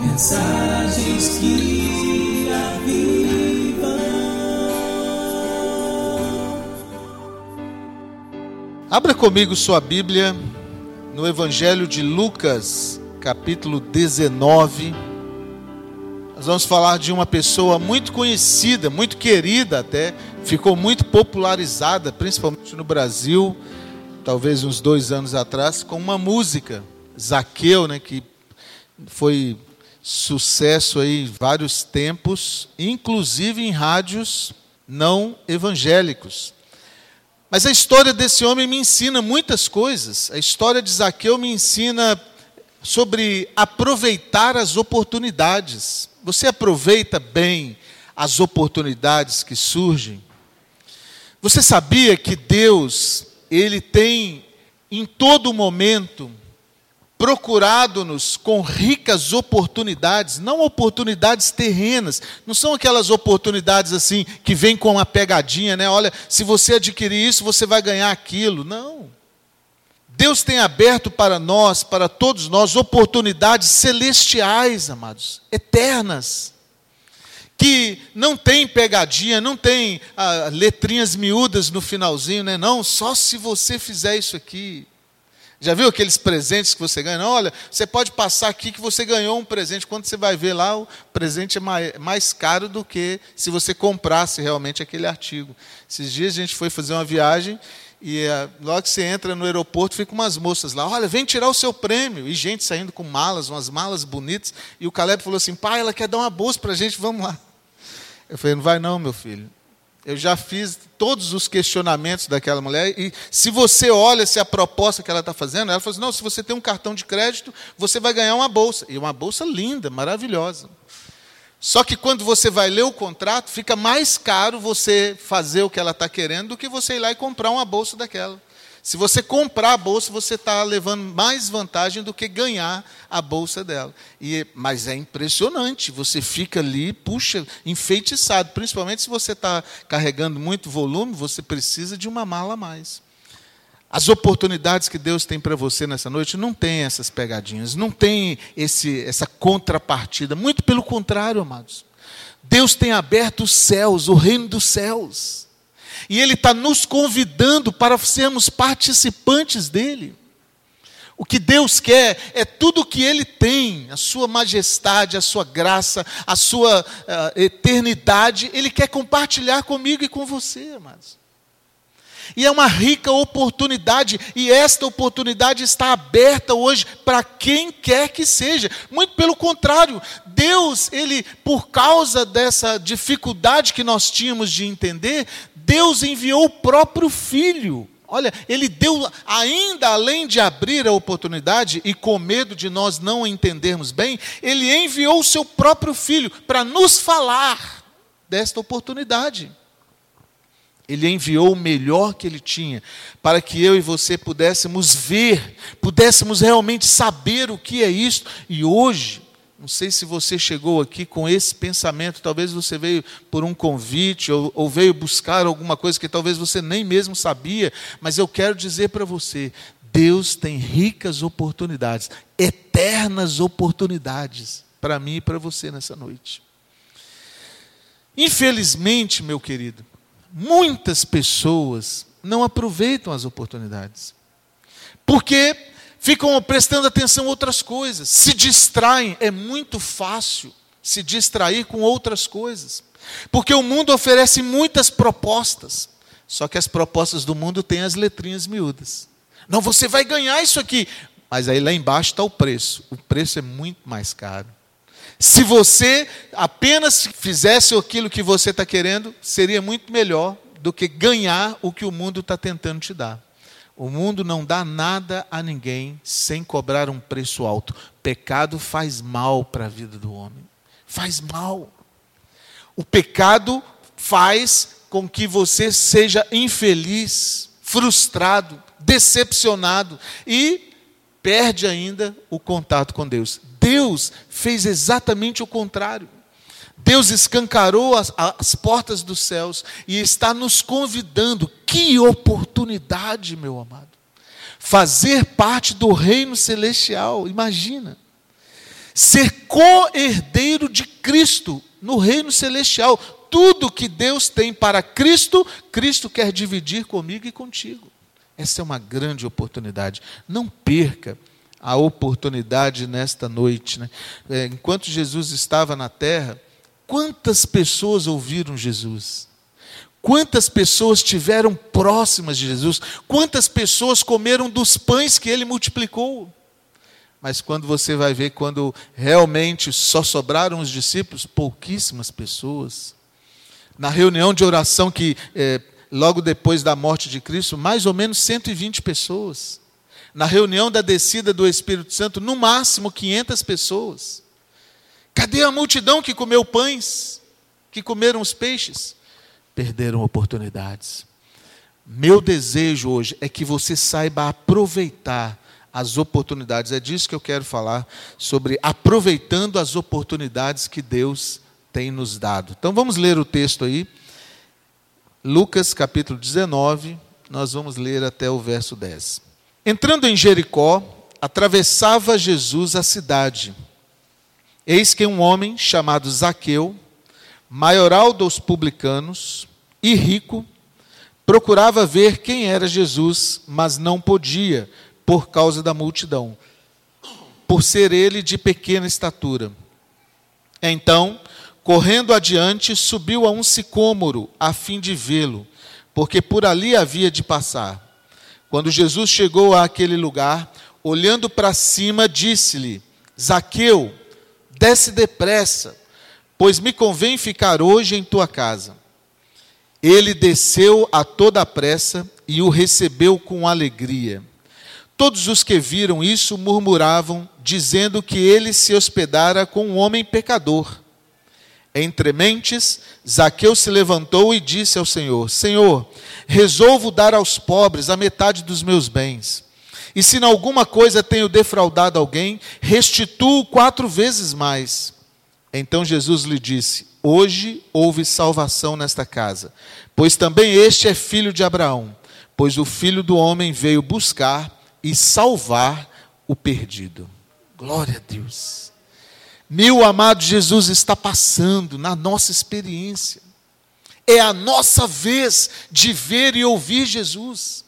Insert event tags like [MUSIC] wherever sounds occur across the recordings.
Mensagens que avivam. Abra comigo sua Bíblia no Evangelho de Lucas, capítulo 19. Nós vamos falar de uma pessoa muito conhecida, muito querida até, ficou muito popularizada, principalmente no Brasil, talvez uns dois anos atrás, com uma música, Zaqueu, né, que foi sucesso aí em vários tempos, inclusive em rádios não evangélicos. Mas a história desse homem me ensina muitas coisas. A história de Zaqueu me ensina sobre aproveitar as oportunidades. Você aproveita bem as oportunidades que surgem? Você sabia que Deus, ele tem em todo momento procurado-nos com ricas oportunidades, não oportunidades terrenas, não são aquelas oportunidades assim que vêm com uma pegadinha, né? Olha, se você adquirir isso, você vai ganhar aquilo. Não. Deus tem aberto para nós, para todos nós, oportunidades celestiais, amados, eternas, que não tem pegadinha, não tem ah, letrinhas miúdas no finalzinho, né? Não, só se você fizer isso aqui. Já viu aqueles presentes que você ganha? Não, olha, você pode passar aqui que você ganhou um presente. Quando você vai ver lá, o presente é mais, caro do que se você comprasse realmente aquele artigo. Esses dias a gente foi fazer uma viagem e uh, logo que você entra no aeroporto, fica umas moças lá, olha, vem tirar o seu prêmio. E gente saindo com malas, umas malas bonitas. E o Caleb falou assim, pai, ela quer dar uma bolsa para a gente, vamos lá. Eu falei, não vai não, meu filho. Eu já fiz todos os questionamentos daquela mulher, e se você olha se a proposta que ela está fazendo, ela falou assim: não, se você tem um cartão de crédito, você vai ganhar uma bolsa. E uma bolsa linda, maravilhosa. Só que quando você vai ler o contrato, fica mais caro você fazer o que ela está querendo do que você ir lá e comprar uma bolsa daquela. Se você comprar a bolsa, você está levando mais vantagem do que ganhar a bolsa dela. E, mas é impressionante, você fica ali, puxa, enfeitiçado. Principalmente se você está carregando muito volume, você precisa de uma mala a mais. As oportunidades que Deus tem para você nessa noite não tem essas pegadinhas, não tem esse, essa contrapartida. Muito pelo contrário, amados. Deus tem aberto os céus, o reino dos céus. E Ele está nos convidando para sermos participantes dele. O que Deus quer é tudo o que Ele tem, a Sua majestade, a Sua graça, a Sua uh, eternidade, Ele quer compartilhar comigo e com você, amados. E é uma rica oportunidade, e esta oportunidade está aberta hoje para quem quer que seja. Muito pelo contrário, Deus, ele por causa dessa dificuldade que nós tínhamos de entender, Deus enviou o próprio filho. Olha, ele deu, ainda além de abrir a oportunidade e com medo de nós não entendermos bem, ele enviou o seu próprio filho para nos falar desta oportunidade. Ele enviou o melhor que ele tinha, para que eu e você pudéssemos ver, pudéssemos realmente saber o que é isto. E hoje, não sei se você chegou aqui com esse pensamento, talvez você veio por um convite ou, ou veio buscar alguma coisa que talvez você nem mesmo sabia, mas eu quero dizer para você: Deus tem ricas oportunidades, eternas oportunidades para mim e para você nessa noite. Infelizmente, meu querido, muitas pessoas não aproveitam as oportunidades. Porque ficam prestando atenção a outras coisas, se distraem. É muito fácil se distrair com outras coisas, porque o mundo oferece muitas propostas, só que as propostas do mundo têm as letrinhas miúdas. Não, você vai ganhar isso aqui, mas aí lá embaixo está o preço. O preço é muito mais caro. Se você apenas fizesse aquilo que você está querendo, seria muito melhor do que ganhar o que o mundo está tentando te dar. O mundo não dá nada a ninguém sem cobrar um preço alto. Pecado faz mal para a vida do homem. Faz mal. O pecado faz com que você seja infeliz, frustrado, decepcionado e perde ainda o contato com Deus. Deus fez exatamente o contrário. Deus escancarou as, as, portas dos céus e está nos convidando. Que oportunidade, meu amado. Fazer parte do reino celestial, imagina. ser co-herdeiro de Cristo no reino celestial. Tudo que Deus tem para Cristo, Cristo quer dividir comigo e contigo. Essa é uma grande oportunidade. Não perca a oportunidade nesta noite. Né? É, enquanto Jesus estava na terra, quantas pessoas ouviram Jesus? Quantas pessoas tiveram próximas de Jesus? Quantas pessoas comeram dos pães que ele multiplicou? Mas quando você vai ver, quando realmente só sobraram os discípulos, pouquíssimas pessoas. Na reunião de oração que é, logo depois da morte de Cristo, mais ou menos 120 pessoas. Na reunião da descida do Espírito Santo, no máximo 500 pessoas. Cadê a multidão que comeu pães, que comeram os peixes? Perderam oportunidades. Meu desejo hoje é que você saiba aproveitar as oportunidades. É disso que eu quero falar, sobre aproveitando as oportunidades que Deus tem nos dado. Então vamos ler o texto aí. Lucas capítulo 19, nós vamos ler até o verso 10. Entrando em Jericó, atravessava Jesus a cidade. Eis que um homem chamado Zaqueu, maioral dos publicanos e rico, procurava ver quem era Jesus, mas não podia, por causa da multidão, por ser ele de pequena estatura. Então, correndo adiante, subiu a um sicômoro, a fim de vê-lo, porque por ali havia de passar. Quando Jesus chegou àquele lugar, olhando para cima, disse-lhe: Zaqueu, desce depressa, pois me convém ficar hoje em tua casa. Ele desceu a toda a pressa e o recebeu com alegria. Todos os que viram isso murmuravam, dizendo que ele se hospedara com um homem pecador. Entre mentes, Zaqueu se levantou e disse ao Senhor: Senhor, resolvo dar aos pobres a metade dos meus bens. E se em alguma coisa tenho defraudado alguém, restituo quatro vezes mais. Então Jesus lhe disse: Hoje houve salvação nesta casa, pois também este é filho de Abraão, pois o filho do homem veio buscar e salvar o perdido. Glória a Deus. Meu amado Jesus está passando na nossa experiência. É a nossa vez de ver e ouvir Jesus.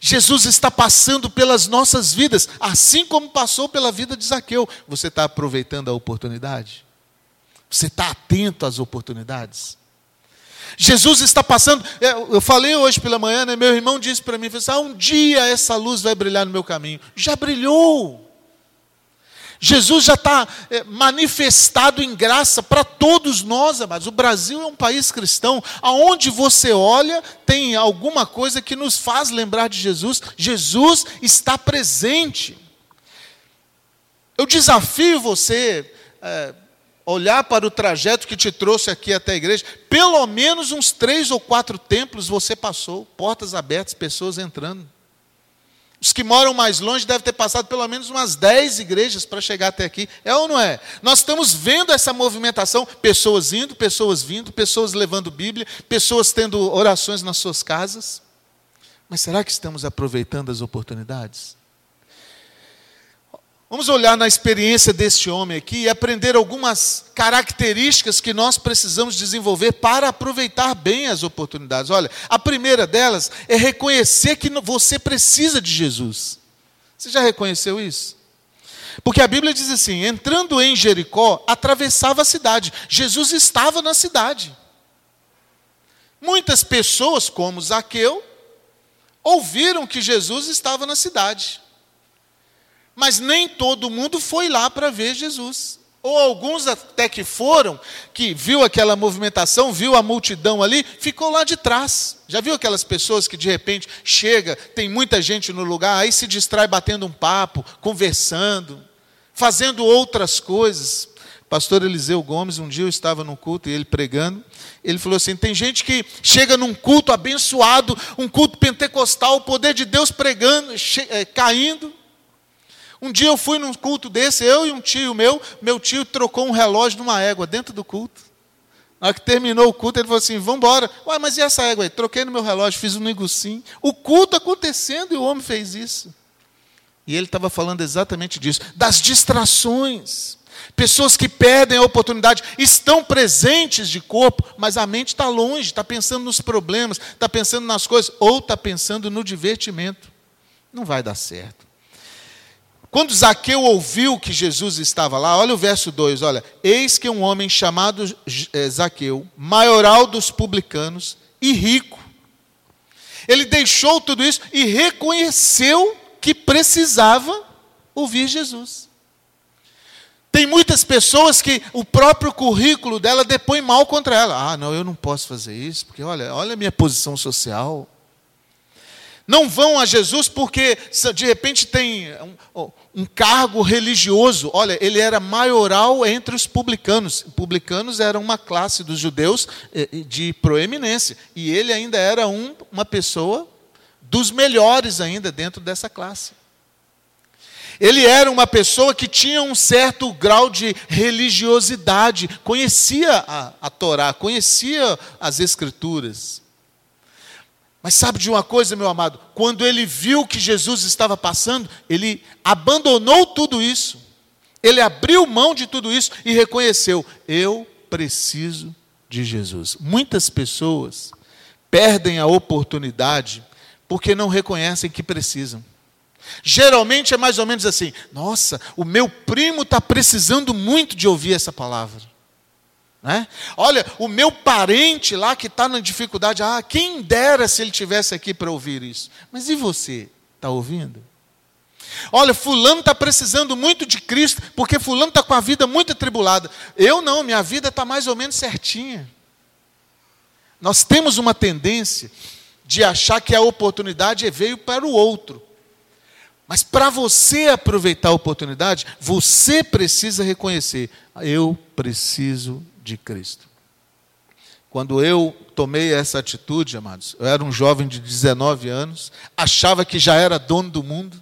Jesus está passando pelas nossas vidas, assim como passou pela vida de Zaqueu. Você está aproveitando a oportunidade? Você está atento às oportunidades? Jesus está passando. É, eu falei hoje pela manhã, né, meu irmão disse para mim: ah, um dia essa luz vai brilhar no meu caminho. Já brilhou. Jesus já está é, manifestado em graça para todos nós, amados. O Brasil é um país cristão. Aonde você olha, tem alguma coisa que nos faz lembrar de Jesus. Jesus está presente. Eu desafio você. É, olhar para o trajeto que te trouxe aqui até a igreja, pelo menos uns três ou quatro templos você passou, portas abertas, pessoas entrando. Os que moram mais longe devem ter passado pelo menos umas dez igrejas para chegar até aqui. É ou não é? Nós estamos vendo essa movimentação, pessoas indo, pessoas vindo, pessoas levando Bíblia, pessoas tendo orações nas suas casas. Mas será que estamos aproveitando as oportunidades? Vamos olhar na experiência deste homem aqui e aprender algumas características que nós precisamos desenvolver para aproveitar bem as oportunidades. Olha, a primeira delas é reconhecer que você precisa de Jesus. Você já reconheceu isso? Porque a Bíblia diz assim: entrando em Jericó, atravessava a cidade. Jesus estava na cidade. Muitas pessoas, como Zaqueu, ouviram que Jesus estava na cidade. Mas nem todo mundo foi lá para ver Jesus. Ou alguns até que foram, que viu aquela movimentação, viu a multidão ali, ficou lá de trás. Já viu aquelas pessoas que de repente chega, tem muita gente no lugar, aí se distrai batendo um papo, conversando, fazendo outras coisas. Pastor Eliseu Gomes, um dia eu estava num culto e ele pregando, ele falou assim: tem gente que chega num culto abençoado, um culto pentecostal, o poder de Deus pregando, é, caindo, um dia eu fui num culto desse, eu e um tio meu, meu tio trocou um relógio numa égua dentro do culto. Na hora que terminou o culto, ele falou assim: vamos embora. Ué, mas e essa égua aí? Troquei no meu relógio, fiz um negocinho. O culto acontecendo e o homem fez isso. E ele estava falando exatamente disso, das distrações. Pessoas que perdem a oportunidade, estão presentes de corpo, mas a mente está longe, está pensando nos problemas, está pensando nas coisas, ou está pensando no divertimento. Não vai dar certo. Quando Zaqueu ouviu que Jesus estava lá, olha o verso 2, olha, eis que um homem chamado eh, Zaqueu, maioral dos publicanos e rico, ele deixou tudo isso e reconheceu que precisava ouvir Jesus. Tem muitas pessoas que o próprio currículo dela depõe mal contra ela. Ah, não, eu não posso fazer isso, porque olha, olha a minha posição social. Não vão a Jesus porque de repente tem um, um, cargo religioso. Olha, ele era maioral entre os publicanos. Publicanos eram uma classe dos judeus eh, de proeminência. E ele ainda era um, uma pessoa dos melhores ainda dentro dessa classe. Ele era uma pessoa que tinha um certo grau de religiosidade, conhecia a, a Torá, conhecia as Escrituras. Mas sabe de uma coisa, meu amado? Quando ele viu que Jesus estava passando, ele abandonou tudo isso. Ele abriu mão de tudo isso e reconheceu: eu preciso de Jesus. Muitas pessoas perdem a oportunidade porque não reconhecem que precisam. Geralmente é mais ou menos assim: nossa, o meu primo está precisando muito de ouvir essa palavra. Né? Olha, o meu parente lá que está na dificuldade, ah, quem dera se ele tivesse aqui para ouvir isso. Mas e você? Está ouvindo? Olha, Fulano está precisando muito de Cristo, porque Fulano está com a vida muito atribulada. Eu não, minha vida está mais ou menos certinha. Nós temos uma tendência de achar que a oportunidade veio para o outro. Mas para você aproveitar a oportunidade, você precisa reconhecer: eu preciso de Cristo. Quando eu tomei essa atitude, amados, eu era um jovem de 19 anos, achava que já era dono do mundo,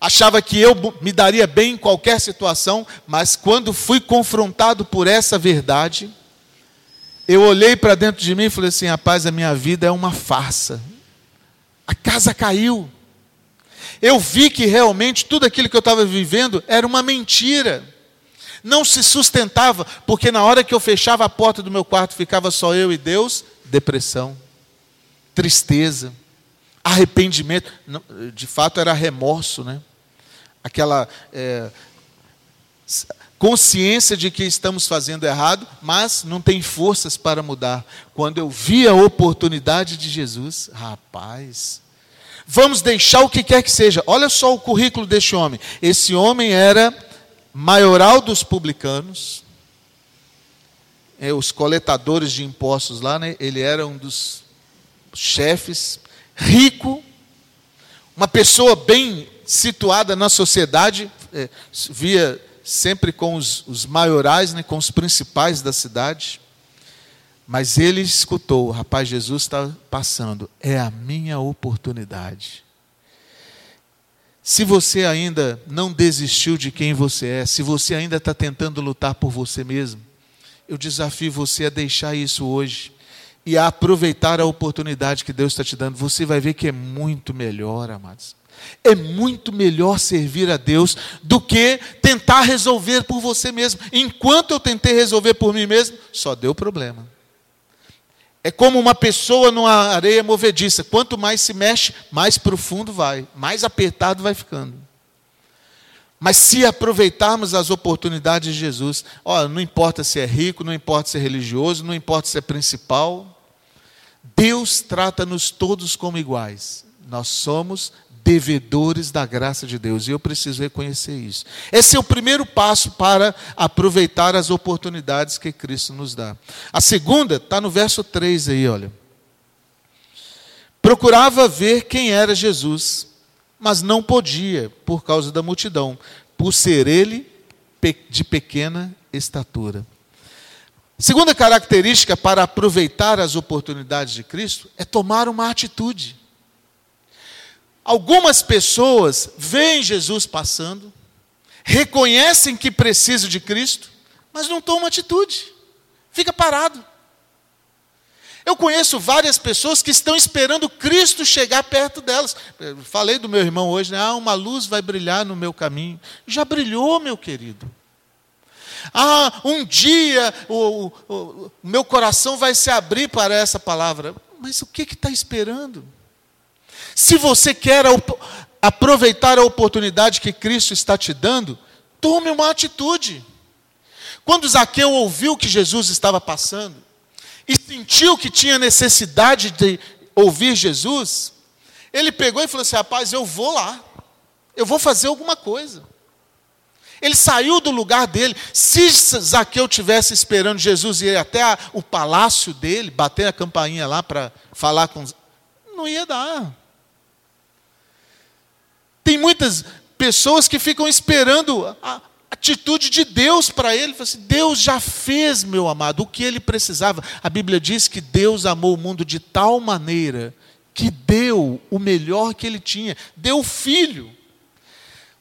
achava que eu me daria bem em qualquer situação, mas quando fui confrontado por essa verdade, eu olhei para dentro de mim e falei assim: rapaz, a minha vida é uma farsa. A casa caiu. Eu vi que realmente tudo aquilo que eu estava vivendo era uma mentira. Não se sustentava, porque na hora que eu fechava a porta do meu quarto ficava só eu e Deus, depressão, tristeza, arrependimento. De fato era remorso, né? Aquela. É, consciência de que estamos fazendo errado, mas não tem forças para mudar. Quando eu vi a oportunidade de Jesus, rapaz, vamos deixar o que quer que seja. Olha só o currículo deste homem. Esse homem era maioral dos publicanos, é, os coletadores de impostos lá, né? ele era um dos chefes, rico, uma pessoa bem situada na sociedade, é, via sempre com os, os maiorais, né, com os principais da cidade. Mas ele escutou, rapaz, Jesus está passando, é a minha oportunidade. Se você ainda não desistiu de quem você é, se você ainda está tentando lutar por você mesmo, eu desafio você a deixar isso hoje e a aproveitar a oportunidade que Deus está te dando. Você vai ver que é muito melhor, amados. É muito melhor servir a Deus do que tentar resolver por você mesmo. Enquanto eu tentei resolver por mim mesmo, só deu problema. É como uma pessoa numa areia movediça. Quanto mais se mexe, mais profundo vai, mais apertado vai ficando. Mas se aproveitarmos as oportunidades de Jesus, ó, não importa se é rico, não importa se é religioso, não importa se é principal, Deus trata-nos todos como iguais. Nós somos devedores da graça de Deus, e eu preciso reconhecer isso. Esse é o primeiro passo para aproveitar as oportunidades que Cristo nos dá. A segunda está no verso 3 aí, olha. Procurava ver quem era Jesus, mas não podia, por causa da multidão, por ser ele de pequena estatura. Segunda característica para aproveitar as oportunidades de Cristo é tomar uma atitude. Algumas pessoas veem Jesus passando, reconhecem que precisam de Cristo, mas não tomam atitude, fica parado. Eu conheço várias pessoas que estão esperando Cristo chegar perto delas. Eu falei do meu irmão hoje, né? Ah, uma luz vai brilhar no meu caminho. Já brilhou, meu querido. Ah, um dia o, o, o meu coração vai se abrir para essa palavra. Mas o que está esperando? Se você quer aproveitar a oportunidade que Cristo está te dando, tome uma atitude. Quando Zaqueu ouviu que Jesus estava passando e sentiu que tinha necessidade de ouvir Jesus, ele pegou e falou assim: Rapaz, eu vou lá, eu vou fazer alguma coisa. Ele saiu do lugar dele. Se Zaqueu tivesse esperando Jesus ir até a, o palácio dele, bater a campainha lá para falar com. Não ia dar. Tem muitas pessoas que ficam esperando a atitude de Deus para ele. Assim, Deus já fez, meu amado, o que ele precisava. A Bíblia diz que Deus amou o mundo de tal maneira que deu o melhor que ele tinha, deu o filho.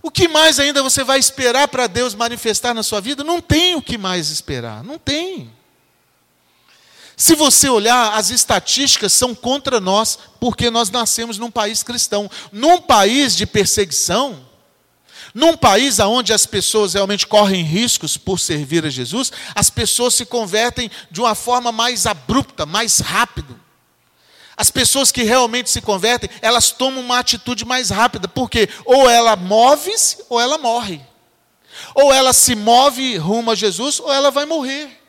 O que mais ainda você vai esperar para Deus manifestar na sua vida? Não tem o que mais esperar, não tem. Se você olhar, as estatísticas são contra nós, porque nós nascemos num país cristão. Num país de perseguição, num país onde as pessoas realmente correm riscos por servir a Jesus, as pessoas se convertem de uma forma mais abrupta, mais rápida. As pessoas que realmente se convertem, elas tomam uma atitude mais rápida, porque ou ela move-se ou ela morre. Ou ela se move rumo a Jesus ou ela vai morrer.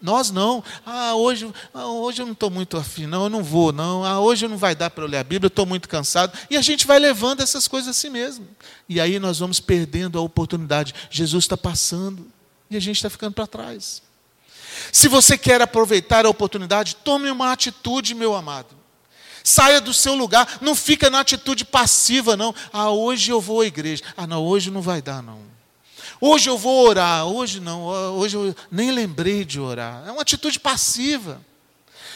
Nós não. Ah, hoje, ah, hoje eu não estou muito afim, não, eu não vou, não. Ah, hoje não vai dar para eu ler a Bíblia, eu estou muito cansado. E a gente vai levando essas coisas assim mesmo. E aí nós vamos perdendo a oportunidade. Jesus está passando e a gente está ficando para trás. Se você quer aproveitar a oportunidade, tome uma atitude, meu amado. Saia do seu lugar, não fica na atitude passiva, não. Ah, hoje eu vou à igreja. Ah, não, hoje não vai dar, não. Hoje eu vou orar, hoje não, hoje eu nem lembrei de orar. É uma atitude passiva.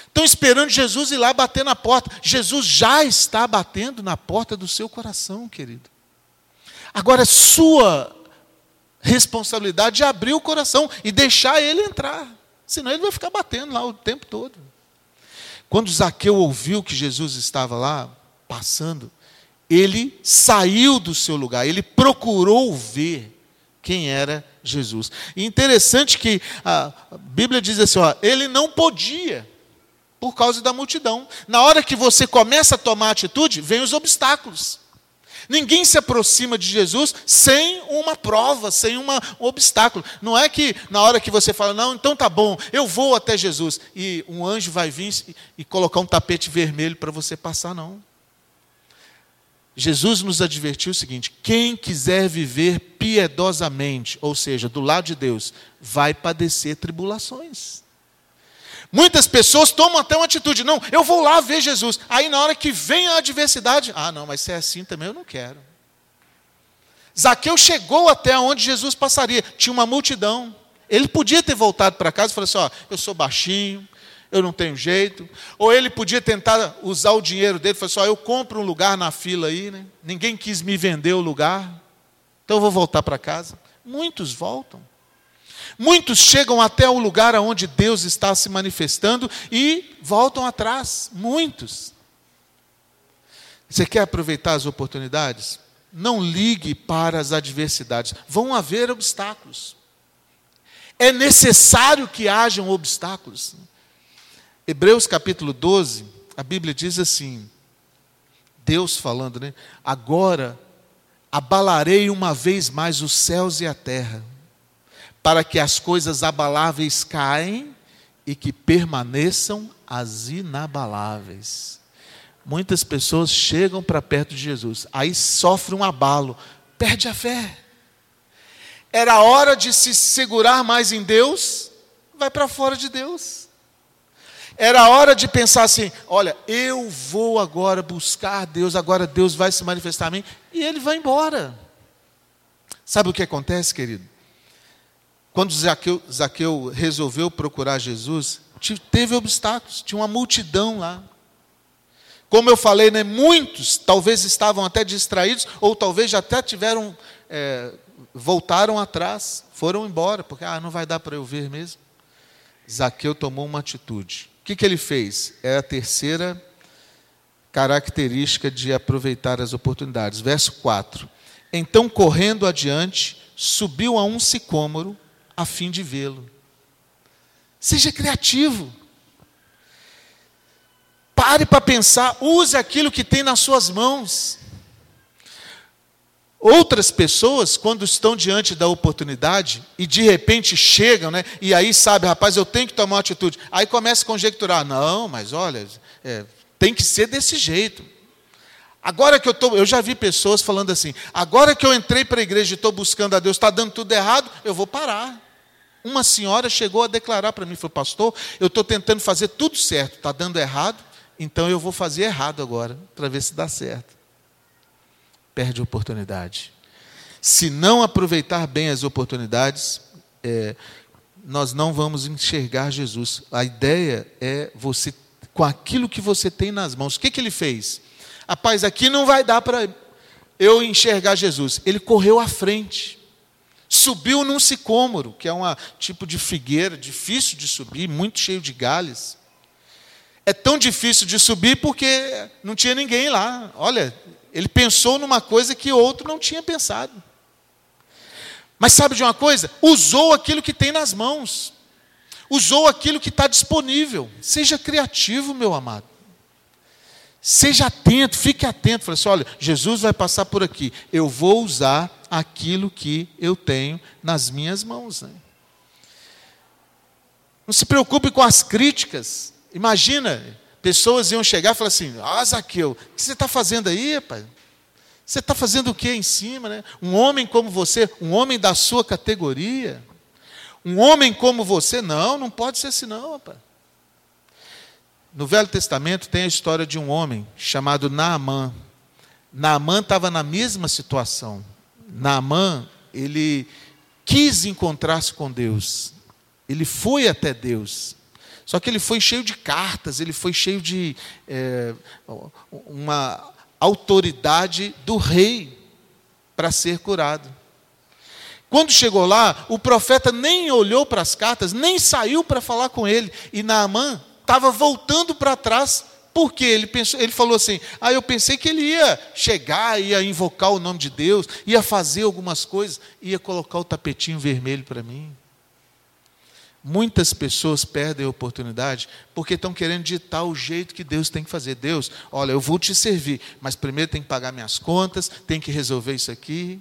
Estão esperando Jesus ir lá bater na porta. Jesus já está batendo na porta do seu coração, querido. Agora é sua responsabilidade é abrir o coração e deixar ele entrar. Senão ele vai ficar batendo lá o tempo todo. Quando Zaqueu ouviu que Jesus estava lá, passando, ele saiu do seu lugar, ele procurou ver quem era Jesus. E interessante que a Bíblia diz assim: ó, ele não podia, por causa da multidão. Na hora que você começa a tomar atitude, vem os obstáculos. Ninguém se aproxima de Jesus sem uma prova, sem uma, um obstáculo. Não é que na hora que você fala, não, então tá bom, eu vou até Jesus, e um anjo vai vir e, e colocar um tapete vermelho para você passar, não. Jesus nos advertiu o seguinte: quem quiser viver piedosamente, ou seja, do lado de Deus, vai padecer tribulações. Muitas pessoas tomam até uma atitude, não, eu vou lá ver Jesus. Aí na hora que vem a adversidade, ah, não, mas se é assim também eu não quero. Zaqueu chegou até onde Jesus passaria, tinha uma multidão. Ele podia ter voltado para casa e falado assim: ó, eu sou baixinho, eu não tenho jeito. Ou ele podia tentar usar o dinheiro dele, falar assim: ó, eu compro um lugar na fila aí, né? ninguém quis me vender o lugar, então eu vou voltar para casa. Muitos voltam. Muitos chegam até o lugar onde Deus está se manifestando e voltam atrás. Muitos. Você quer aproveitar as oportunidades? Não ligue para as adversidades. Vão haver obstáculos. É necessário que hajam obstáculos. Hebreus capítulo 12, a Bíblia diz assim: Deus falando, né? Agora abalarei uma vez mais os céus e a terra para que as coisas abaláveis caem e que permaneçam as inabaláveis. Muitas pessoas chegam para perto de Jesus, aí sofre um abalo, perde a fé. Era hora de se segurar mais em Deus, vai para fora de Deus. Era hora de pensar assim: olha, eu vou agora buscar Deus, agora Deus vai se manifestar a mim, e ele vai embora. Sabe o que acontece, querido? Quando Zaqueu, Zaqueu resolveu procurar Jesus, teve obstáculos, tinha uma multidão lá. Como eu falei, né, muitos talvez estavam até distraídos, ou talvez já até tiveram, é, voltaram atrás, foram embora, porque ah, não vai dar para eu ver mesmo. Zaqueu tomou uma atitude. O que, que ele fez? É a terceira característica de aproveitar as oportunidades. Verso 4. Então, correndo adiante, subiu a um sicômoro a fim de vê-lo. Seja criativo. Pare para pensar, use aquilo que tem nas suas mãos. Outras pessoas, quando estão diante da oportunidade e de repente chegam, né, e aí sabe, rapaz, eu tenho que tomar uma atitude. Aí começa a conjecturar: não, mas olha, é, tem que ser desse jeito. Agora que eu estou, eu já vi pessoas falando assim: agora que eu entrei para a igreja e estou buscando a Deus, está dando tudo errado, eu vou parar. Uma senhora chegou a declarar para mim, falou, pastor, eu estou tentando fazer tudo certo, está dando errado, então eu vou fazer errado agora, para ver se dá certo perde a oportunidade. Se não aproveitar bem as oportunidades, é, nós não vamos enxergar Jesus. A ideia é você, com aquilo que você tem nas mãos. O que, que ele fez? Rapaz, aqui não vai dar para eu enxergar Jesus. Ele correu à frente. Subiu num sicômoro, que é um tipo de figueira, difícil de subir, muito cheio de galhos. É tão difícil de subir porque não tinha ninguém lá. Olha, ele pensou numa coisa que outro não tinha pensado. Mas sabe de uma coisa? Usou aquilo que tem nas mãos. Usou aquilo que está disponível. Seja criativo, meu amado. Seja atento, fique atento. Fala assim: olha, Jesus vai passar por aqui. Eu vou usar aquilo que eu tenho nas minhas mãos. Né? Não se preocupe com as críticas. Imagina, pessoas iam chegar e falar assim: Ah, Zaqueu, o que você está fazendo aí, pai? Você está fazendo o que em cima, né? Um homem como você, um homem da sua categoria, um homem como você, não, não pode ser assim, não, rapaz. No Velho Testamento tem a história de um homem chamado Naamã. Naamã estava na mesma situação. Naamã, ele quis encontrar-se com Deus. Ele foi até Deus. Só que ele foi cheio de cartas, ele foi cheio de é, uma autoridade do rei para ser curado. Quando chegou lá, o profeta nem olhou para as cartas, nem saiu para falar com ele. E Naamã estava voltando para trás, porque ele, pensou, ele falou assim: Ah, eu pensei que ele ia chegar, ia invocar o nome de Deus, ia fazer algumas coisas, ia colocar o tapetinho vermelho para mim. Muitas pessoas perdem a oportunidade porque estão querendo ditar o jeito que Deus tem que fazer. Deus, olha, eu vou te servir, mas primeiro tem que pagar minhas contas, tem que resolver isso aqui.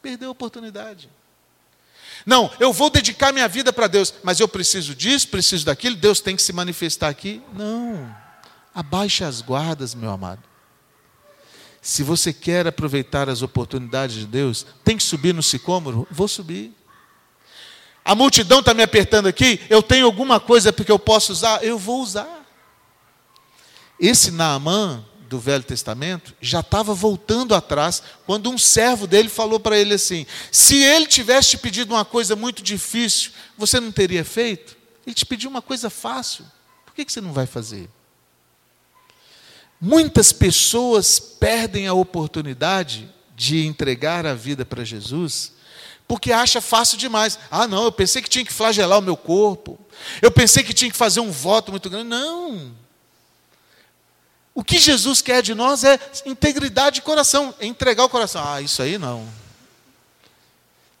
Perdeu a oportunidade. Não, eu vou dedicar minha vida para Deus, mas eu preciso disso, preciso daquilo, Deus tem que se manifestar aqui. Não. Abaixe as guardas, meu amado. Se você quer aproveitar as oportunidades de Deus, tem que subir no sicômoro? Vou subir. A multidão está me apertando aqui, eu tenho alguma coisa porque eu posso usar, eu vou usar. Esse Naamã do Velho Testamento já estava voltando atrás quando um servo dele falou para ele assim: se ele tivesse te pedido uma coisa muito difícil, você não teria feito? Ele te pediu uma coisa fácil, por que, que você não vai fazer? Muitas pessoas perdem a oportunidade de entregar a vida para Jesus porque acha fácil demais. Ah, não, eu pensei que tinha que flagelar o meu corpo. Eu pensei que tinha que fazer um voto muito grande. Não. O que Jesus quer de nós é integridade de coração, é entregar o coração. Ah, isso aí não.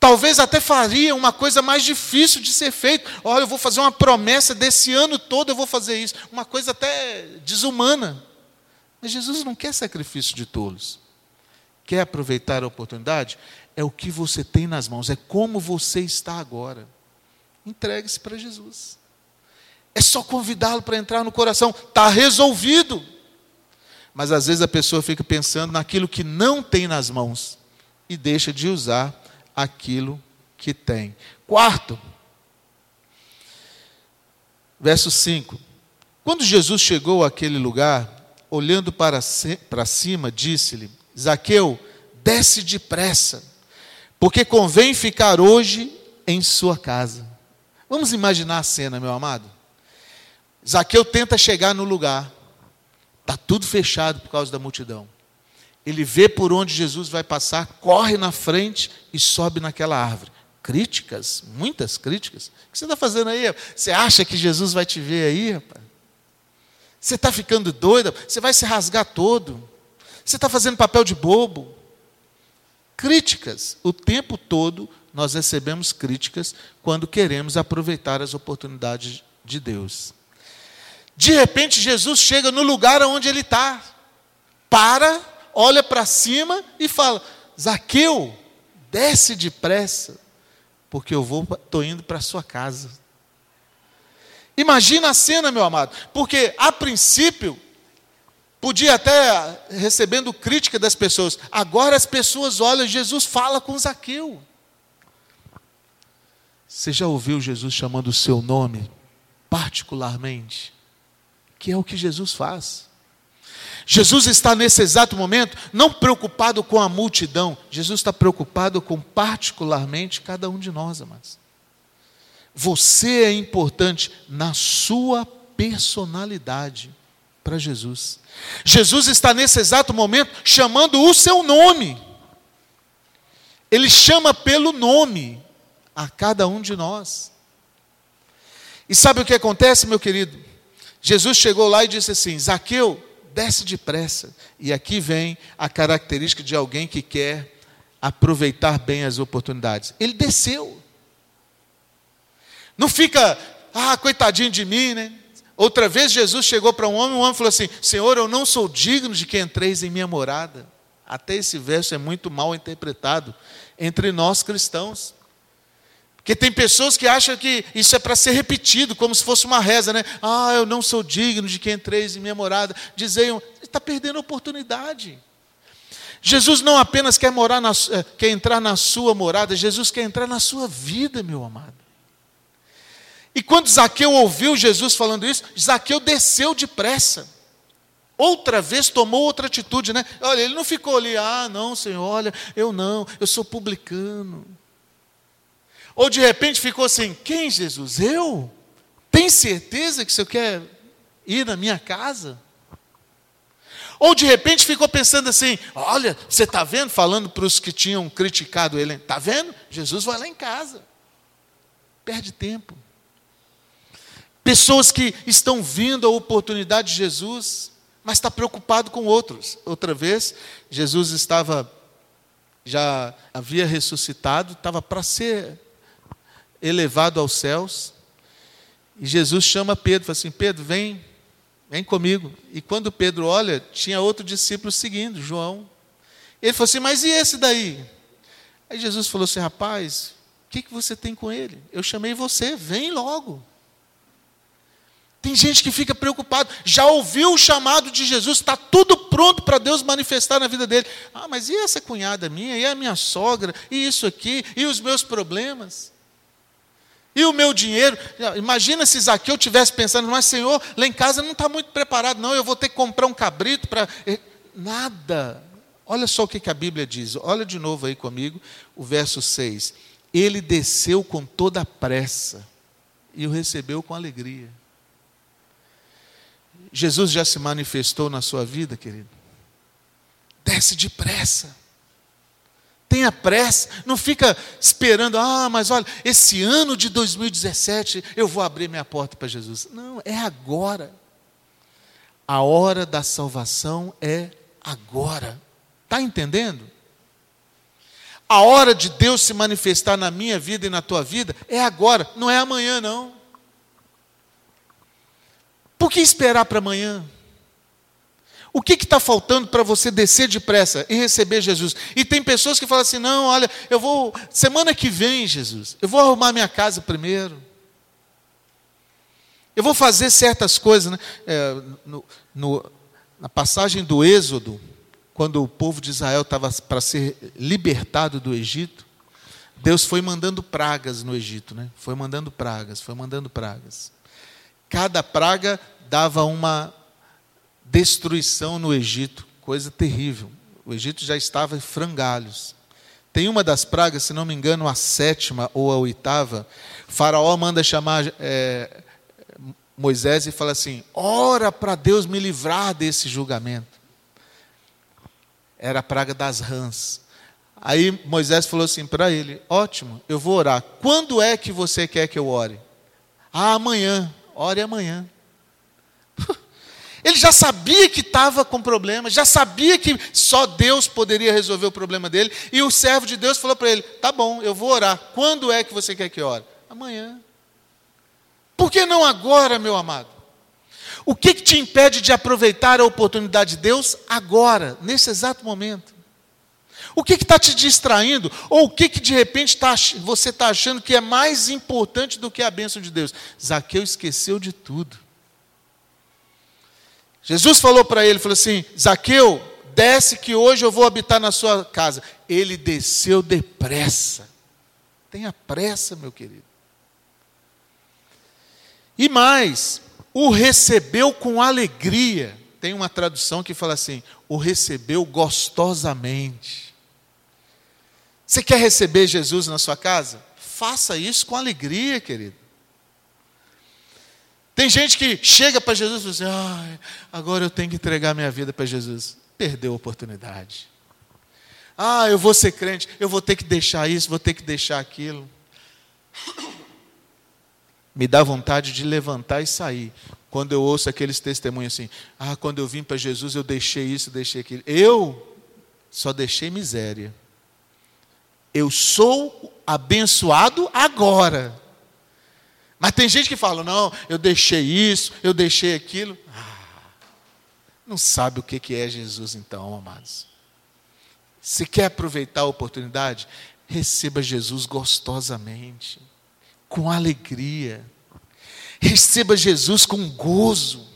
Talvez até faria uma coisa mais difícil de ser feita. Olha, eu vou fazer uma promessa desse ano todo, eu vou fazer isso. Uma coisa até desumana. Mas Jesus não quer sacrifício de tolos. Quer aproveitar a oportunidade? É o que você tem nas mãos, é como você está agora. Entregue-se para Jesus. É só convidá-lo para entrar no coração, está resolvido. Mas às vezes a pessoa fica pensando naquilo que não tem nas mãos e deixa de usar aquilo que tem. Quarto, verso 5. Quando Jesus chegou àquele lugar, olhando para, para cima, disse-lhe: Zaqueu, desce depressa porque convém ficar hoje em sua casa. Vamos imaginar a cena, meu amado. Zaqueu tenta chegar no lugar, está tudo fechado por causa da multidão. Ele vê por onde Jesus vai passar, corre na frente e sobe naquela árvore. Críticas, muitas críticas. O que você está fazendo aí? Você acha que Jesus vai te ver aí, rapaz? Você está ficando doida? Você vai se rasgar todo. Você está fazendo papel de bobo. Críticas. O tempo todo nós recebemos críticas quando queremos aproveitar as oportunidades de Deus. De repente, Jesus chega no lugar onde ele está, para, olha para cima e fala: Zaqueu, desce depressa, porque eu vou, estou indo para a sua casa. Imagina a cena, meu amado, porque a princípio podia até recebendo crítica das pessoas. Agora as pessoas olham, Jesus fala com Zaqueu. Você já ouviu Jesus chamando o seu nome particularmente? Que é o que Jesus faz. Jesus está nesse exato momento não preocupado com a multidão, Jesus está preocupado com particularmente cada um de nós, amados. Você é importante na sua personalidade para Jesus. Jesus está nesse exato momento chamando o seu nome. Ele chama pelo nome a cada um de nós. E sabe o que acontece, meu querido? Jesus chegou lá e disse assim: Zaqueu, desce depressa. E aqui vem a característica de alguém que quer aproveitar bem as oportunidades. Ele desceu. Não fica, ah, coitadinho de mim, né? Outra vez Jesus chegou para um homem, um homem falou assim: Senhor, eu não sou digno de que entreis em minha morada. Até esse verso é muito mal interpretado entre nós cristãos. Porque tem pessoas que acham que isso é para ser repetido, como se fosse uma reza, né? Ah, eu não sou digno de que entreis em minha morada. Diziam, está perdendo a oportunidade. Jesus não apenas quer, morar na, eh, quer entrar na sua morada, Jesus quer entrar na sua vida, meu amado. E quando Zaqueu ouviu Jesus falando isso, Zaqueu desceu depressa. Outra vez tomou outra atitude, né? Olha, ele não ficou ali, ah, não, Senhor, olha, eu não, eu sou publicano. Ou de repente ficou assim: quem, Jesus? Eu? Tem certeza que você quer ir na minha casa? Ou de repente ficou pensando assim: olha, você está vendo? Falando para os que tinham criticado ele: está vendo? Jesus vai lá em casa. Perde tempo. Pessoas que estão vindo a oportunidade de Jesus, mas está preocupado com outros. Outra vez, Jesus estava, já havia ressuscitado, estava para ser elevado aos céus. E Jesus chama Pedro, fala assim: Pedro, vem, vem comigo. E quando Pedro olha, tinha outro discípulo seguindo, João. Ele falou assim: Mas e esse daí? Aí Jesus falou assim: Rapaz, o que, que você tem com ele? Eu chamei você, vem logo. Tem gente que fica preocupado, já ouviu o chamado de Jesus, está tudo pronto para Deus manifestar na vida dele. Ah, mas e essa cunhada minha, e a minha sogra, e isso aqui, e os meus problemas? E o meu dinheiro? Imagina se Zaqueu tivesse pensando, mas Senhor, lá em casa não está muito preparado, não, eu vou ter que comprar um cabrito para. Nada. Olha só o que a Bíblia diz, olha de novo aí comigo, o verso 6. Ele desceu com toda a pressa e o recebeu com alegria. Jesus já se manifestou na sua vida, querido? Desce depressa. Tenha pressa, não fica esperando, ah, mas olha, esse ano de 2017 eu vou abrir minha porta para Jesus. Não, é agora. A hora da salvação é agora. Está entendendo? A hora de Deus se manifestar na minha vida e na tua vida é agora, não é amanhã, não. Por que esperar para amanhã? O que está faltando para você descer depressa e receber Jesus? E tem pessoas que falam assim: não, olha, eu vou, semana que vem, Jesus, eu vou arrumar minha casa primeiro. Eu vou fazer certas coisas. Né? É, no, no, na passagem do Êxodo, quando o povo de Israel estava para ser libertado do Egito, Deus foi mandando pragas no Egito, né? Foi mandando pragas, foi mandando pragas. Cada praga dava uma destruição no Egito, coisa terrível. O Egito já estava em frangalhos. Tem uma das pragas, se não me engano, a sétima ou a oitava. Faraó manda chamar é, Moisés e fala assim: ora para Deus me livrar desse julgamento. Era a praga das rãs. Aí Moisés falou assim para ele: ótimo, eu vou orar. Quando é que você quer que eu ore? Ah, amanhã. Ore amanhã. [LAUGHS] Ele já sabia que estava com problema, já sabia que só Deus poderia resolver o problema dele. E o servo de Deus falou para ele: Tá bom, eu vou orar. Quando é que você quer que ore? Amanhã. Por que não agora, meu amado? O que, que te impede de aproveitar a oportunidade de Deus agora, nesse exato momento? O que está te distraindo? Ou o que, que de repente tá, você está achando que é mais importante do que a bênção de Deus? Zaqueu esqueceu de tudo. Jesus falou para ele, falou assim, Zaqueu, desce que hoje eu vou habitar na sua casa. Ele desceu depressa. Tenha pressa, meu querido. E mais, o recebeu com alegria. Tem uma tradução que fala assim: o recebeu gostosamente. Você quer receber Jesus na sua casa? Faça isso com alegria, querido. Tem gente que chega para Jesus e diz assim: ah, agora eu tenho que entregar minha vida para Jesus. Perdeu a oportunidade. Ah, eu vou ser crente, eu vou ter que deixar isso, vou ter que deixar aquilo. [CLEARS THROAT] Me dá vontade de levantar e sair. Quando eu ouço aqueles testemunhos assim: ah, quando eu vim para Jesus, eu deixei isso, deixei aquilo. Eu só deixei miséria. Eu sou abençoado agora. Mas tem gente que fala: não, eu deixei isso, eu deixei aquilo. Ah, não sabe o que é Jesus, então, amados. Se quer aproveitar a oportunidade, receba Jesus gostosamente, com alegria. Receba Jesus com gozo.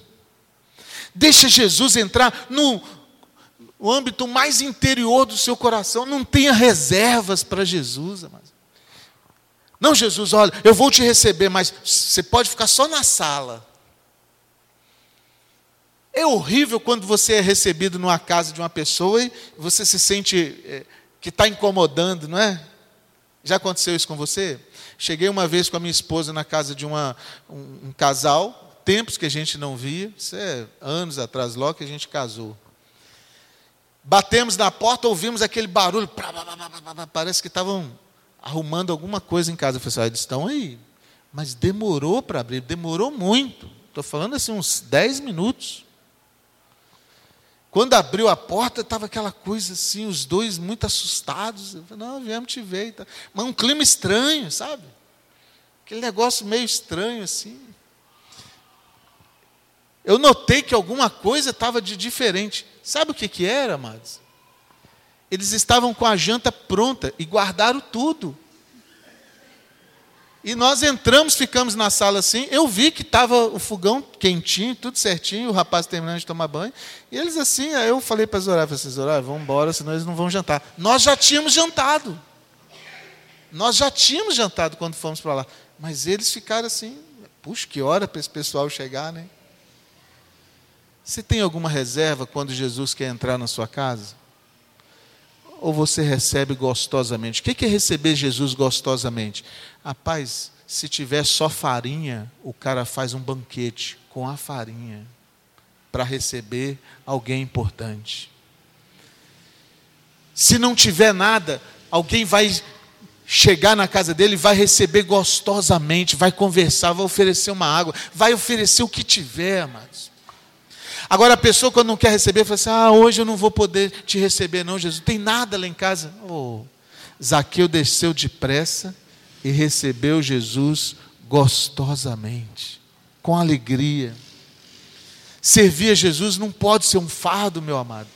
Deixa Jesus entrar no, o âmbito mais interior do seu coração. Não tenha reservas para Jesus, amados. Não, Jesus, olha, eu vou te receber, mas você pode ficar só na sala. É horrível quando você é recebido numa casa de uma pessoa e você se sente é, que está incomodando, não é? Já aconteceu isso com você? Cheguei uma vez com a minha esposa na casa de uma, um, um casal, tempos que a gente não via, isso é anos atrás, logo que a gente casou. Batemos na porta, ouvimos aquele barulho, parece que estavam arrumando alguma coisa em casa. Eu falei assim, ah, eles estão aí. Mas demorou para abrir, demorou muito. Estou falando assim, uns 10 minutos. Quando abriu a porta, estava aquela coisa assim, os dois muito assustados. Eu falei, não, viemos te ver. Mas um clima estranho, sabe? Aquele negócio meio estranho assim. Eu notei que alguma coisa estava de diferente. Sabe o que, que era, amados? Eles estavam com a janta pronta e guardaram tudo. E nós entramos, ficamos na sala assim. Eu vi que estava o fogão quentinho, tudo certinho, o rapaz terminando de tomar banho. E eles assim, aí eu falei para Zorá, falei assim, Zorá, vamos embora, senão eles não vão jantar. Nós já tínhamos jantado. Nós já tínhamos jantado quando fomos para lá. Mas eles ficaram assim, puxa, que hora para esse pessoal chegar, né? Você tem alguma reserva quando Jesus quer entrar na sua casa? Ou você recebe gostosamente? O que é receber Jesus gostosamente? Rapaz, se tiver só farinha, o cara faz um banquete com a farinha para receber alguém importante. Se não tiver nada, alguém vai chegar na casa dele, vai receber gostosamente, vai conversar, vai oferecer uma água, vai oferecer o que tiver, amados. Agora a pessoa quando não quer receber, fala assim: "Ah, hoje eu não vou poder te receber não, Jesus. Tem nada lá em casa". Oh, Zaqueu desceu depressa e recebeu Jesus gostosamente, com alegria. Servir a Jesus não pode ser um fardo, meu amado.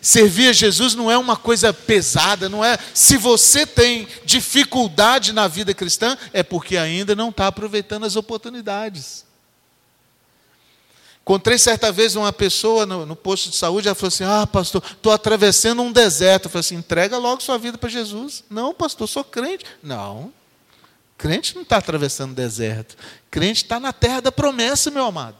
Servir a Jesus não é uma coisa pesada, não é. Se você tem dificuldade na vida cristã, é porque ainda não está aproveitando as oportunidades. Encontrei certa vez uma pessoa no, no, posto de saúde, ela falou assim: Ah, pastor, estou atravessando um deserto. Eu falei assim: entrega logo sua vida para Jesus. Não, pastor, sou crente. Não. Crente não está atravessando deserto. Crente está na terra da promessa, meu amado.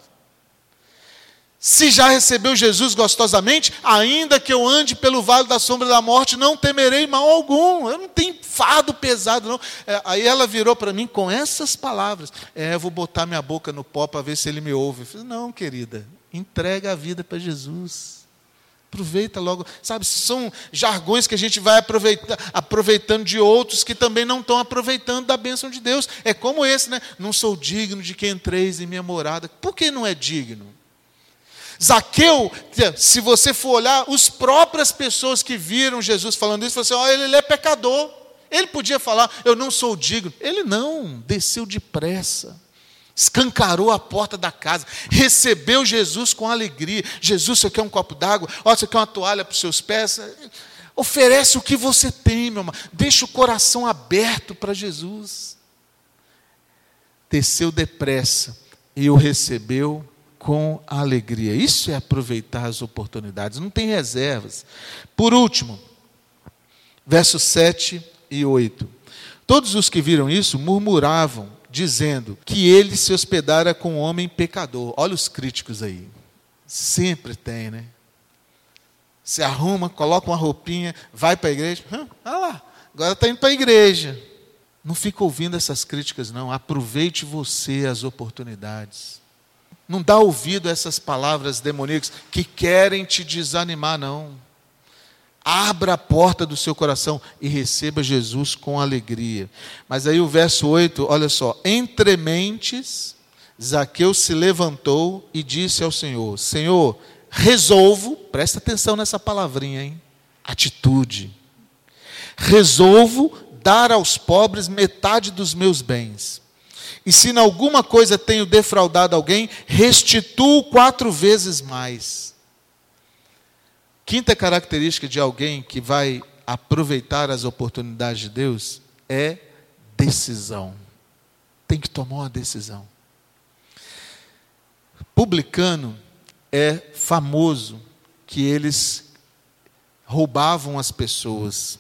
Se já recebeu Jesus gostosamente, ainda que eu ande pelo vale da sombra da morte, não temerei mal algum. Eu não tenho fado pesado, não. É, aí ela virou para mim com essas palavras: É, vou botar minha boca no pó para ver se ele me ouve. Eu falei, não, querida, entrega a vida para Jesus. Aproveita logo. Sabe, são jargões que a gente vai aproveitando de outros que também não estão aproveitando da bênção de Deus. É como esse, né? Não sou digno de que entreis em minha morada. Por que não é digno? Zaqueu, se você for olhar, as próprias pessoas que viram Jesus falando isso, falaram assim: oh, ele é pecador. Ele podia falar, eu não sou digno. Ele não, desceu depressa, escancarou a porta da casa, recebeu Jesus com alegria. Jesus, você quer um copo d'água? Ó, você quer uma toalha para os seus pés? Oferece o que você tem, meu irmão. Deixa o coração aberto para Jesus. Desceu depressa e o recebeu com alegria. Isso é aproveitar as oportunidades, não tem reservas. Por último, versos 7 e 8. Todos os que viram isso murmuravam, dizendo que ele se hospedara com um homem pecador. Olha os críticos aí. Sempre tem, né? Se arruma, coloca uma roupinha, vai para a igreja. Hum, olha lá, agora está indo para a igreja. Não fica ouvindo essas críticas, não. Aproveite você as oportunidades. Não dá ouvido a essas palavras demoníacas que querem te desanimar, não. Abra a porta do seu coração e receba Jesus com alegria. Mas aí o verso 8, olha só. Entre mentes, Zaqueu se levantou e disse ao Senhor: Senhor, resolvo, presta atenção nessa palavrinha, hein? Atitude. Resolvo dar aos pobres metade dos meus bens. E se em alguma coisa tenho defraudado alguém, restituo quatro vezes mais. Quinta característica de alguém que vai aproveitar as oportunidades de Deus é decisão. Tem que tomar uma decisão. Publicano é famoso que eles roubavam as pessoas.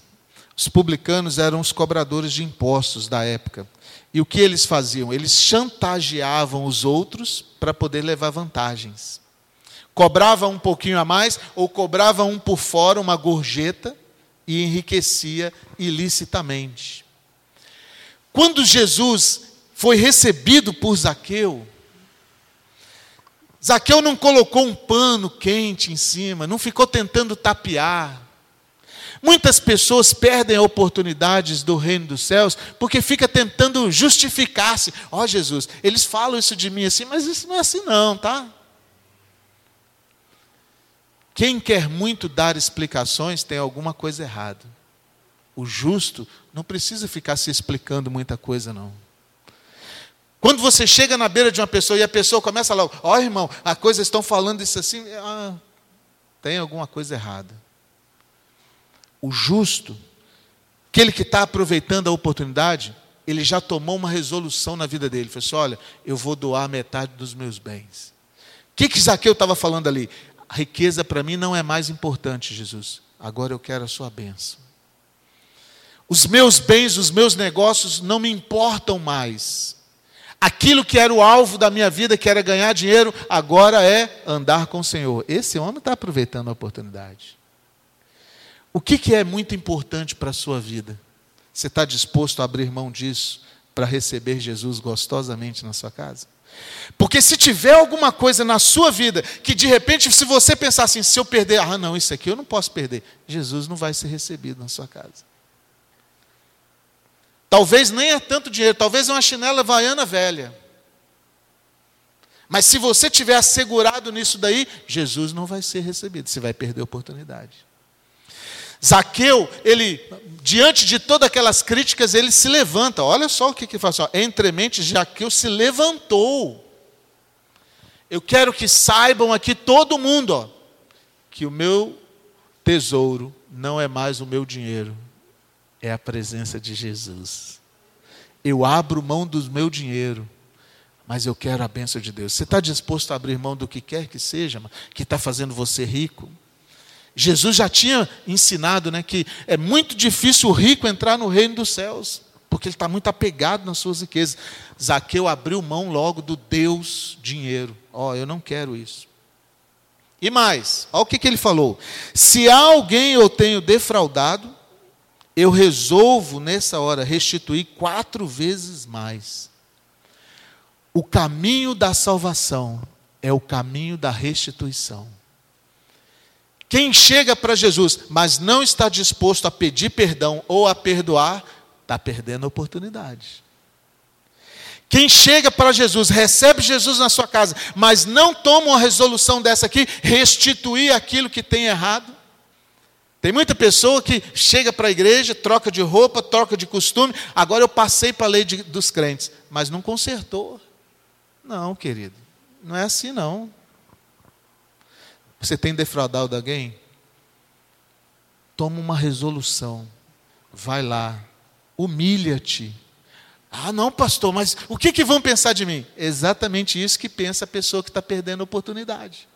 Os publicanos eram os cobradores de impostos da época. E o que eles faziam? Eles chantageavam os outros para poder levar vantagens. Cobrava um pouquinho a mais, ou cobrava um por fora, uma gorjeta, e enriquecia ilicitamente. Quando Jesus foi recebido por Zaqueu, Zaqueu não colocou um pano quente em cima, não ficou tentando tapear. Muitas pessoas perdem oportunidades do reino dos céus porque fica tentando justificar-se. Ó oh, Jesus, eles falam isso de mim assim, mas isso não é assim não, tá? Quem quer muito dar explicações tem alguma coisa errada. O justo não precisa ficar se explicando muita coisa não. Quando você chega na beira de uma pessoa e a pessoa começa lá, ó oh, irmão, a coisa estão falando isso assim, ah, tem alguma coisa errada. O justo, aquele que está aproveitando a oportunidade, ele já tomou uma resolução na vida dele. Ele falou assim: olha, eu vou doar metade dos meus bens. O que, que Zaqueu estava falando ali? A riqueza para mim não é mais importante, Jesus. Agora eu quero a sua bênção. Os meus bens, os meus negócios não me importam mais. Aquilo que era o alvo da minha vida, que era ganhar dinheiro, agora é andar com o Senhor. Esse homem está aproveitando a oportunidade. O que, que é muito importante para a sua vida? Você está disposto a abrir mão disso para receber Jesus gostosamente na sua casa? Porque se tiver alguma coisa na sua vida que de repente, se você pensar assim, se eu perder, ah, não, isso aqui eu não posso perder, Jesus não vai ser recebido na sua casa. Talvez nem é tanto dinheiro, talvez é uma chinela vaiana velha. Mas se você tiver assegurado nisso daí, Jesus não vai ser recebido, você vai perder a oportunidade. Zaqueu, ele, diante de todas aquelas críticas, ele se levanta. Olha só o que que faz. Entre mentes, Zaqueu se levantou. Eu quero que saibam aqui todo mundo, ó, que o meu tesouro não é mais o meu dinheiro, é a presença de Jesus. Eu abro mão do meu dinheiro, mas eu quero a bênção de Deus. Você está disposto a abrir mão do que quer que seja, que está fazendo você rico? Jesus já tinha ensinado né, que é muito difícil o rico entrar no reino dos céus, porque ele está muito apegado nas suas riquezas. Zaqueu abriu mão logo do Deus dinheiro. Ó, oh, eu não quero isso. E mais, olha o que, que ele falou: se alguém eu tenho defraudado, eu resolvo nessa hora restituir quatro vezes mais. O caminho da salvação é o caminho da restituição. Quem chega para Jesus, mas não está disposto a pedir perdão ou a perdoar, está perdendo a oportunidade. Quem chega para Jesus, recebe Jesus na sua casa, mas não toma uma resolução dessa aqui, restituir aquilo que tem errado. Tem muita pessoa que chega para a igreja, troca de roupa, troca de costume. Agora eu passei para a lei de, dos crentes, mas não consertou. Não, querido, não é assim não. Você tem defraudado alguém? Toma uma resolução, vai lá, humilha-te ah, não, pastor, mas o que, que vão pensar de mim? Exatamente isso que pensa a pessoa que está perdendo a oportunidade.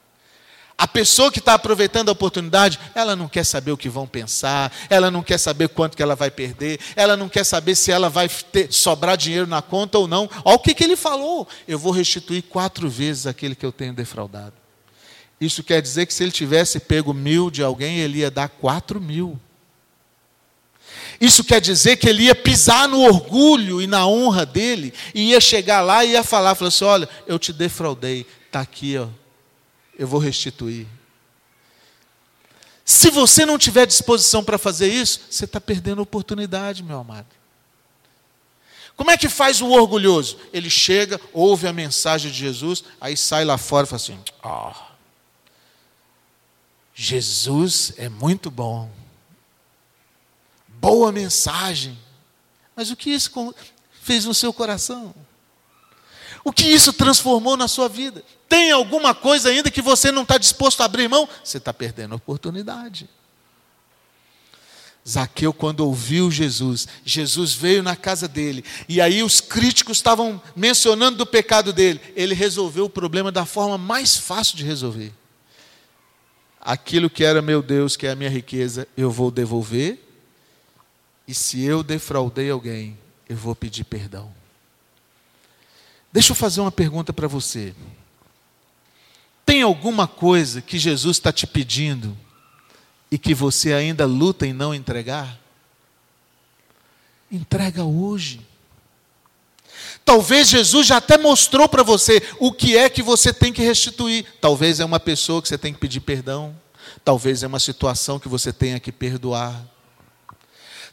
A pessoa que está aproveitando a oportunidade, ela não quer saber o que vão pensar, ela não quer saber quanto que ela vai perder, ela não quer saber se ela vai ter, sobrar dinheiro na conta ou não. Olha o que, que ele falou: eu vou restituir quatro vezes aquele que eu tenho defraudado. Isso quer dizer que se ele tivesse pego mil de alguém, ele ia dar quatro mil. Isso quer dizer que ele ia pisar no orgulho e na honra dele, e ia chegar lá e ia falar, falar assim: olha, eu te defraudei, está aqui, ó, eu vou restituir. Se você não tiver disposição para fazer isso, você está perdendo a oportunidade, meu amado. Como é que faz o orgulhoso? Ele chega, ouve a mensagem de Jesus, aí sai lá fora e fala assim: oh, Jesus é muito bom boa mensagem. Mas o que isso fez no seu coração? O que isso transformou na sua vida? Tem alguma coisa ainda que você não está disposto a abrir mão? Você está perdendo a oportunidade. Zaqueu, quando ouviu Jesus, Jesus veio na casa dele, e aí os críticos estavam mencionando do pecado dele. Ele resolveu o problema da forma mais fácil de resolver. Aquilo que era meu Deus, que é a minha riqueza, eu vou devolver e se eu defraudei alguém, eu vou pedir perdão. Deixa eu fazer uma pergunta para você. Tem alguma coisa que Jesus está te pedindo e que você ainda luta em não entregar? Entrega hoje. Talvez Jesus já até mostrou para você o que é que você tem que restituir. Talvez é uma pessoa que você tem que pedir perdão. Talvez é uma situação que você tenha que perdoar.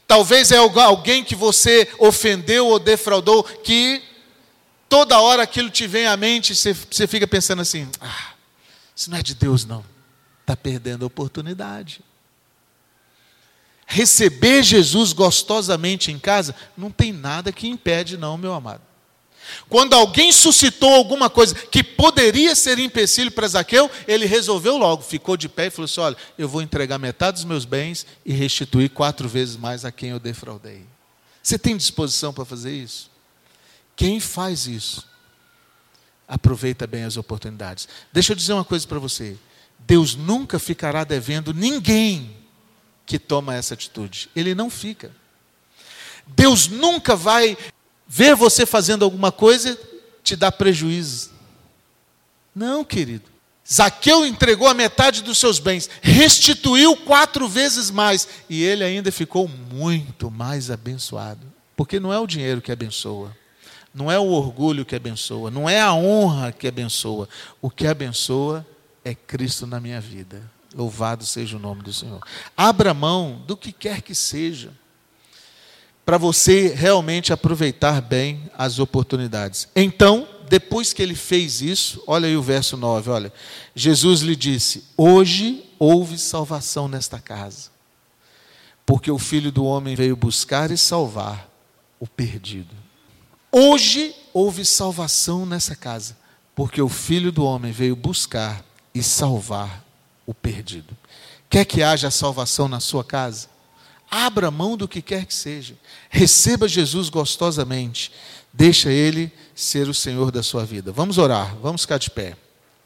Talvez é alguém que você ofendeu ou defraudou, que toda hora aquilo te vem à mente, você, você fica pensando assim: ah, isso não é de Deus, não. Está perdendo a oportunidade. Receber Jesus gostosamente em casa, não tem nada que impede, não, meu amado. Quando alguém suscitou alguma coisa que poderia ser empecilho para Zaqueu, ele resolveu logo, ficou de pé e falou assim: Olha, eu vou entregar metade dos meus bens e restituir quatro vezes mais a quem eu defraudei. Você tem disposição para fazer isso? Quem faz isso, aproveita bem as oportunidades. Deixa eu dizer uma coisa para você: Deus nunca ficará devendo ninguém que toma essa atitude. Ele não fica. Deus nunca vai ver você fazendo alguma coisa te dá prejuízo. Não, querido. Zaqueu entregou a metade dos seus bens, restituiu quatro vezes mais, e ele ainda ficou muito mais abençoado. Porque não é o dinheiro que abençoa, não é o orgulho que abençoa, não é a honra que abençoa. O que abençoa é Cristo na minha vida. Louvado seja o nome do Senhor. Abra mão do que quer que seja para você realmente aproveitar bem as oportunidades. Então, depois que ele fez isso, olha aí o verso 9, olha. Jesus lhe disse: Hoje houve salvação nesta casa, porque o filho do homem veio buscar e salvar o perdido. Hoje houve salvação nessa casa, porque o filho do homem veio buscar e salvar o perdido. Quer que haja salvação na sua casa? Abra mão do que quer que seja. Receba Jesus gostosamente. Deixa Ele ser o Senhor da sua vida. Vamos orar, vamos ficar de pé.